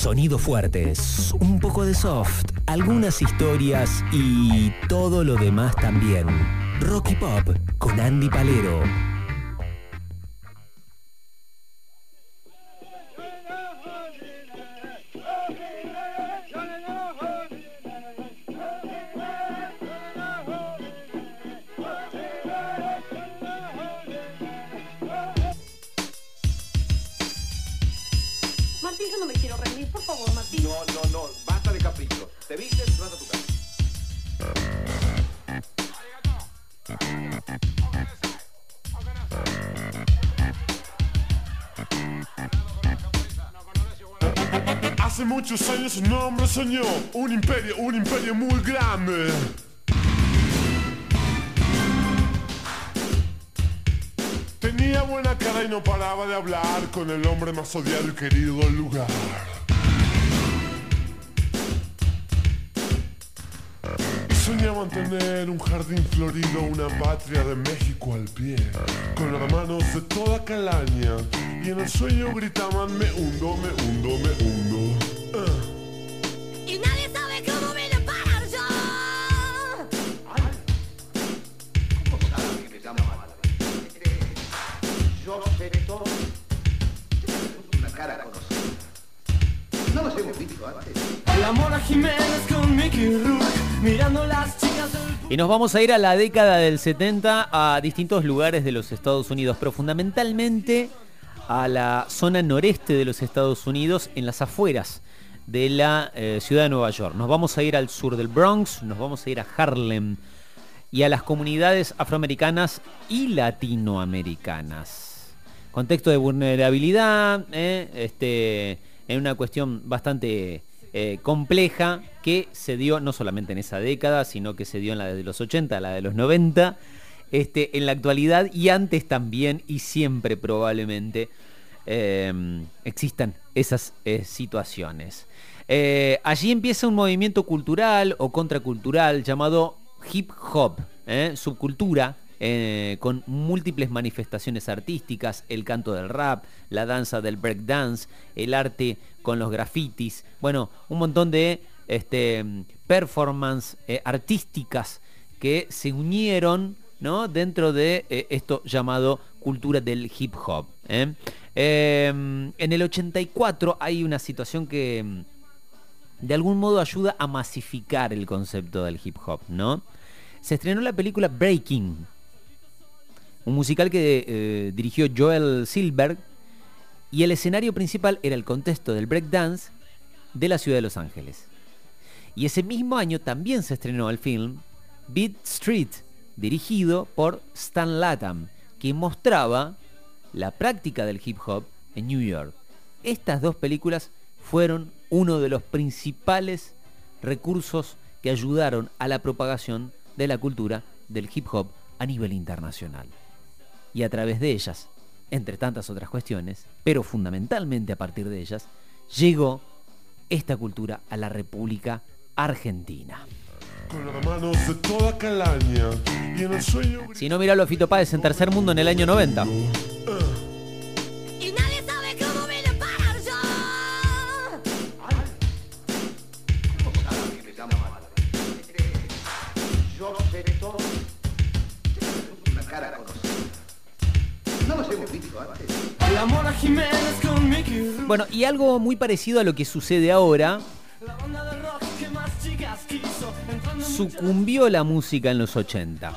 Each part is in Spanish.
Sonidos fuertes, un poco de soft, algunas historias y todo lo demás también. Rocky Pop con Andy Palero. Te vistes y vas a tu casa. Hace muchos años un hombre soñó un imperio, un imperio muy grande. Tenía buena cara y no paraba de hablar con el hombre más odiado y querido del lugar. Y soñaban tener un jardín florido, una patria de México al pie, con hermanos de toda calaña. Y en el sueño gritaban, me hundo, me hundo, me hundo. Y nos vamos a ir a la década del 70 a distintos lugares de los Estados Unidos, pero fundamentalmente a la zona noreste de los Estados Unidos, en las afueras de la eh, ciudad de Nueva York. Nos vamos a ir al sur del Bronx, nos vamos a ir a Harlem y a las comunidades afroamericanas y latinoamericanas. Contexto de vulnerabilidad, eh, este, en una cuestión bastante eh, compleja que se dio no solamente en esa década, sino que se dio en la de los 80, la de los 90, este, en la actualidad y antes también y siempre probablemente eh, existan esas eh, situaciones. Allí empieza un movimiento cultural o contracultural llamado hip hop, subcultura eh, con múltiples manifestaciones artísticas, el canto del rap, la danza del breakdance, el arte con los grafitis, bueno, un montón de este, performance eh, artísticas que se unieron ¿no? dentro de eh, esto llamado cultura del hip hop. Eh, en el 84 hay una situación que mm, de algún modo ayuda a masificar el concepto del hip hop, ¿no? Se estrenó la película Breaking, un musical que eh, dirigió Joel Silberg y el escenario principal era el contexto del breakdance de la ciudad de Los Ángeles. Y ese mismo año también se estrenó el film Beat Street, dirigido por Stan Latham, que mostraba la práctica del hip hop en New York. Estas dos películas fueron uno de los principales recursos que ayudaron a la propagación de la cultura del hip hop a nivel internacional. Y a través de ellas, entre tantas otras cuestiones, pero fundamentalmente a partir de ellas, llegó esta cultura a la República Argentina. Con hermanos de toda calaña. Y en el sueño Si no, miralo a Fito Páez en Tercer Mundo en el año 90. Bueno, y algo muy parecido a lo que sucede ahora, sucumbió la música en los 80.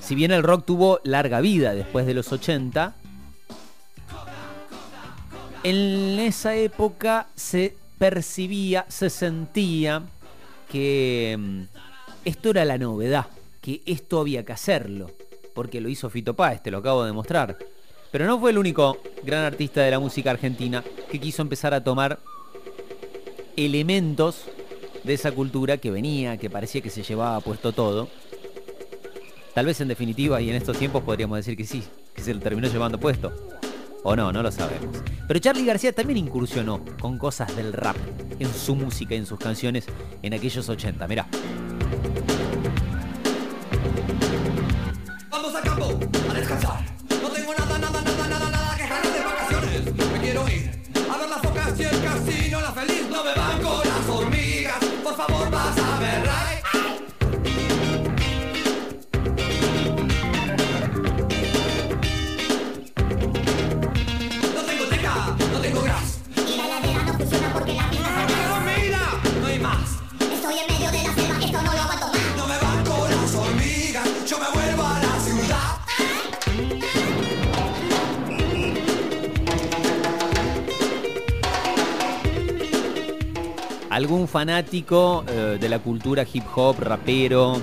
Si bien el rock tuvo larga vida después de los 80, en esa época se percibía, se sentía que mm, esto era la novedad, que esto había que hacerlo, porque lo hizo Fito Páez, te lo acabo de demostrar. Pero no fue el único gran artista de la música argentina que quiso empezar a tomar elementos de esa cultura que venía, que parecía que se llevaba puesto todo. Tal vez en definitiva y en estos tiempos podríamos decir que sí, que se lo terminó llevando puesto. O no, no lo sabemos. Pero Charlie García también incursionó con cosas del rap en su música y en sus canciones en aquellos 80. Mirá. Algún fanático eh, de la cultura hip hop, rapero,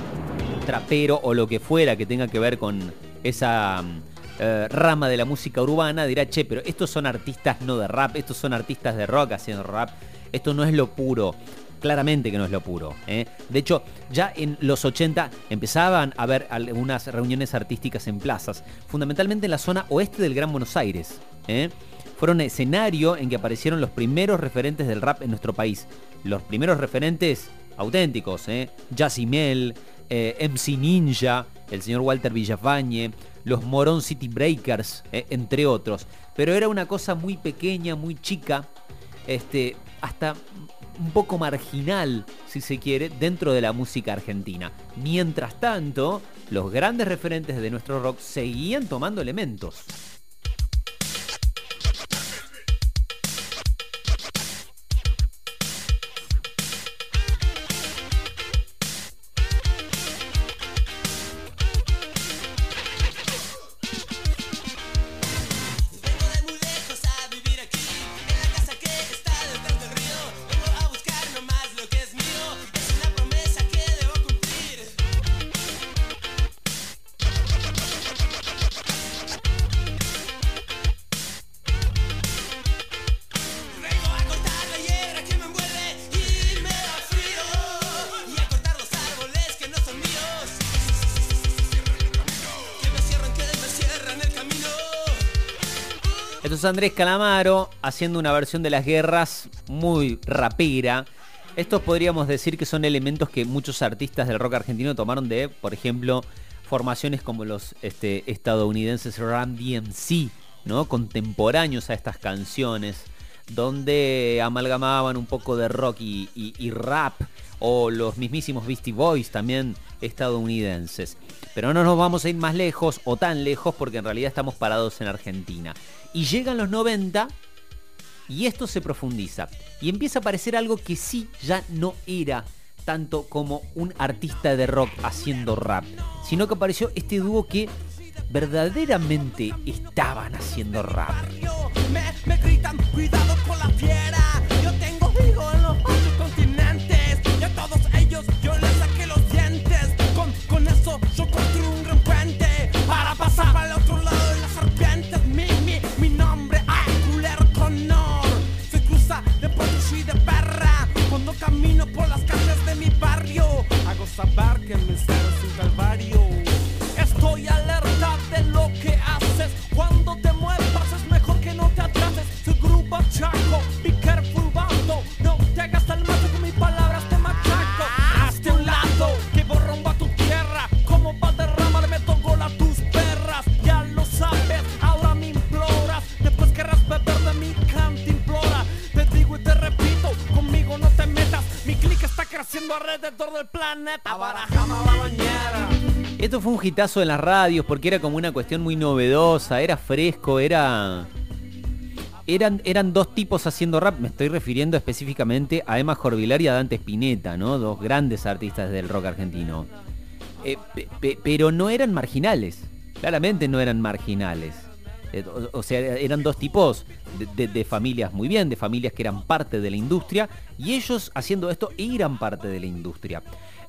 trapero o lo que fuera que tenga que ver con esa mm, eh, rama de la música urbana dirá, che, pero estos son artistas no de rap, estos son artistas de rock haciendo rap, esto no es lo puro. Claramente que no es lo puro. ¿eh? De hecho, ya en los 80 empezaban a haber algunas reuniones artísticas en plazas, fundamentalmente en la zona oeste del Gran Buenos Aires. Fueron escenario en que aparecieron los primeros referentes del rap en nuestro país. Los primeros referentes auténticos, ¿eh? Mel, eh, MC Ninja, el señor Walter Villafañe, los Morón City Breakers, eh, entre otros. Pero era una cosa muy pequeña, muy chica, este, hasta un poco marginal, si se quiere, dentro de la música argentina. Mientras tanto, los grandes referentes de nuestro rock seguían tomando elementos. Andrés Calamaro haciendo una versión de las guerras muy rapera. Estos podríamos decir que son elementos que muchos artistas del rock argentino tomaron de, por ejemplo, formaciones como los este, estadounidenses Ram DMC, ¿no? contemporáneos a estas canciones, donde amalgamaban un poco de rock y, y- y rap, o los mismísimos Beastie Boys también estadounidenses. Pero no nos vamos a ir más lejos o tan lejos porque en realidad estamos parados en Argentina. Y llegan los 90 y esto se profundiza. Y empieza a aparecer algo que sí ya no era tanto como un artista de rock haciendo rap, sino que apareció este dúo que verdaderamente estaban haciendo rap. Del planeta. Barajama la bañera. Esto fue un hitazo en las radios porque era como una cuestión muy novedosa, era fresco, era... Eran, eran dos tipos haciendo rap, me estoy refiriendo específicamente a Emma Jorvilar y a Dante Spinetta, ¿no? Dos grandes artistas del rock argentino. Eh, pe- pe- pero no eran marginales, claramente no eran marginales. Eh, O, sea, eran dos tipos de, familias muy bien, de familias que eran parte de la industria, y ellos haciendo esto eran parte de la industria.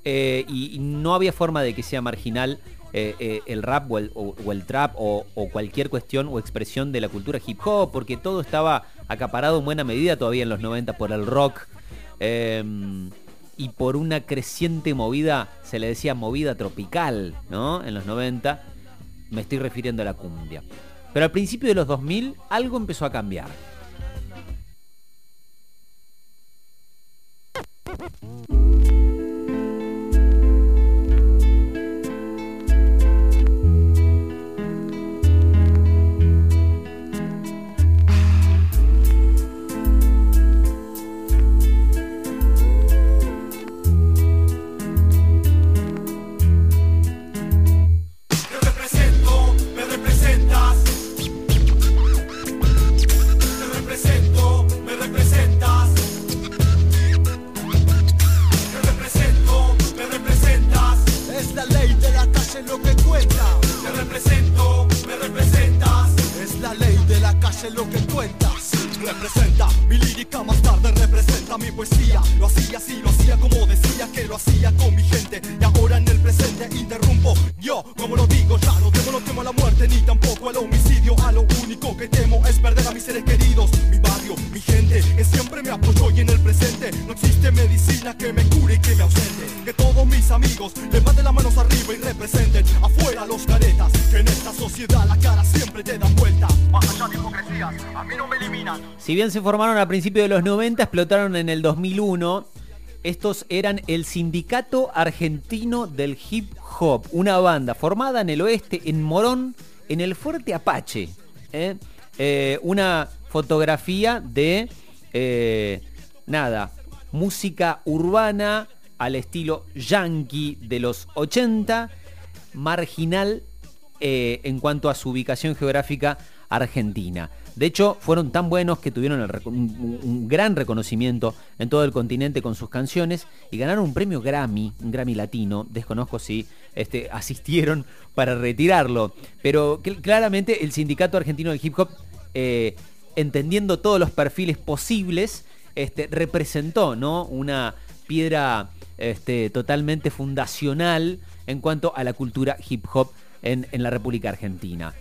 Eh, y, no había forma de que sea marginal eh, el rap o el, trap o, o cualquier cuestión o expresión de la cultura hip hop, porque todo estaba acaparado en buena medida todavía en los 90 por el rock. eh, y por una creciente movida, se le decía movida tropical, ¿no? En los 90, me estoy refiriendo a la cumbia. Pero al principio de los 2000 algo empezó a cambiar. Lírica más tarde representa mi poesía. Lo hacía así lo hacía como decía que lo hacía con mi gente. Y ahora en el presente interrumpo. Yo como lo digo ya no temo no temo a la muerte ni tampoco al homicidio. A lo único que temo es perder a mis seres queridos mi barrio mi gente que siempre me apoyó. Y en el presente no existe medicina que me cure y que me ausente. Que todos mis amigos levanten las manos arriba y representen afuera los caretas. Que en esta sociedad la cara a mí no me eliminan Si bien se formaron a principios de los 90, explotaron en el 2001. Estos eran el Sindicato Argentino del Hip Hop, una banda formada en el oeste, en Morón, en el Fuerte Apache. ¿eh? Eh, una fotografía de, eh, nada, música urbana al estilo yankee de los 80, marginal en cuanto a su ubicación geográfica argentina. De hecho, fueron tan buenos que tuvieron un, gran reconocimiento en todo el continente con sus canciones y ganaron un premio Grammy, un Grammy latino. Desconozco si este, asistieron para retirarlo. Pero cl- claramente el Sindicato Argentino del Hip Hop, eh, entendiendo todos los perfiles posibles, este, representó ¿no? una piedra este, totalmente fundacional en cuanto a la cultura hip hop en, en la República Argentina.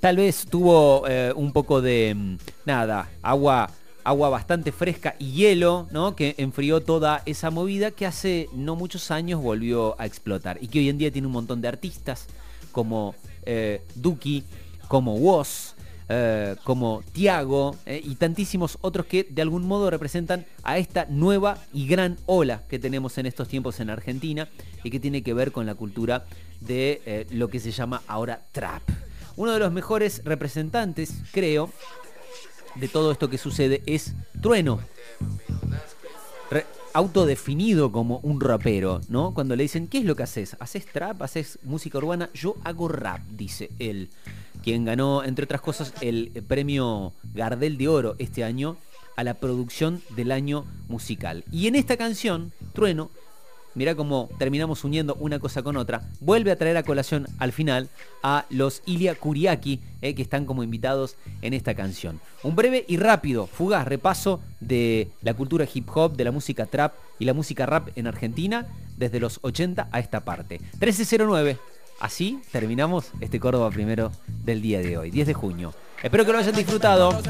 Tal vez tuvo eh, un poco de, mm, nada, agua, agua bastante fresca y hielo, ¿no? Que enfrió toda esa movida que hace no muchos años volvió a explotar y que hoy en día tiene un montón de artistas como eh, Duki, como Woz, eh, como Tiago y tantísimos otros que de algún modo representan a esta nueva y gran ola que tenemos en estos tiempos en Argentina y que tiene que ver con la cultura de lo que se llama ahora trap. Uno de los mejores representantes, creo, de todo esto que sucede es Trueno. Autodefinido como un rapero, ¿no? Cuando le dicen, ¿qué es lo que haces? ¿Haces trap? ¿Haces música urbana? Yo hago rap, dice él. Quien ganó, entre otras cosas, el premio Gardel de Oro este año a la producción del año musical. Y en esta canción, Trueno, mirá cómo terminamos uniendo una cosa con otra, vuelve a traer a colación al final a los Ilia Kuriaki, eh, que están como invitados en esta canción. Un breve y rápido, fugaz repaso de la cultura hip hop, de la música trap y la música rap en Argentina desde los 80 a esta parte. 1309. Así terminamos este Córdoba primero del día de hoy, 10 de junio. Espero que lo hayan disfrutado.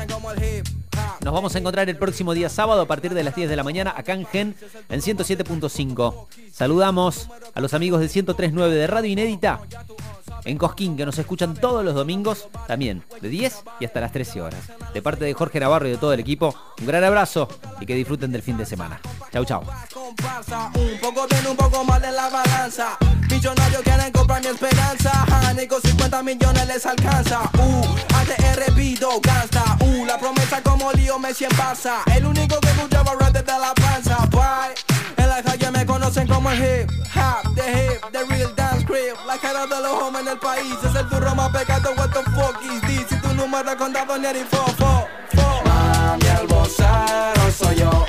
Nos vamos a encontrar el próximo día sábado a partir de las 10 de la mañana acá en Gen en 107.5. Saludamos a los amigos de 103.9 de Radio Inédita en Cosquín que nos escuchan todos los domingos también de 10 y hasta las 13 horas. De parte de Jorge Navarro y de todo el equipo, un gran abrazo y que disfruten del fin de semana. Chau chau. comparsa Un poco bien, un poco mal en la balanza. Millonarios quieren comprar mi esperanza. Ja, Ni con 50 millones les alcanza. Uh, Uh, la promesa como Lío Barça. El único que desde la panza la me conocen como el hip Hop, the hip, the real dance crib La cara de los hombres en el país Es el turro más pecado, what the fuck is this Si tu número contado ni eres fo, fo, Mami, el vocero soy yo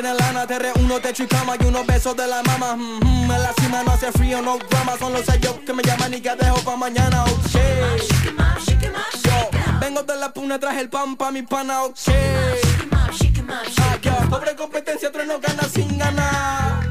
quieren lana, te reúno, techo y cama y unos besos de la mama. Mm, mm, en la cima no hace frío, no drama, son los sellos que me llaman y que dejo pa' mañana, oh shit. Yo, vengo de la puna, traje el pan pa' mi pana, oh shit. Ah, pobre competencia, otro no gana sin ganar.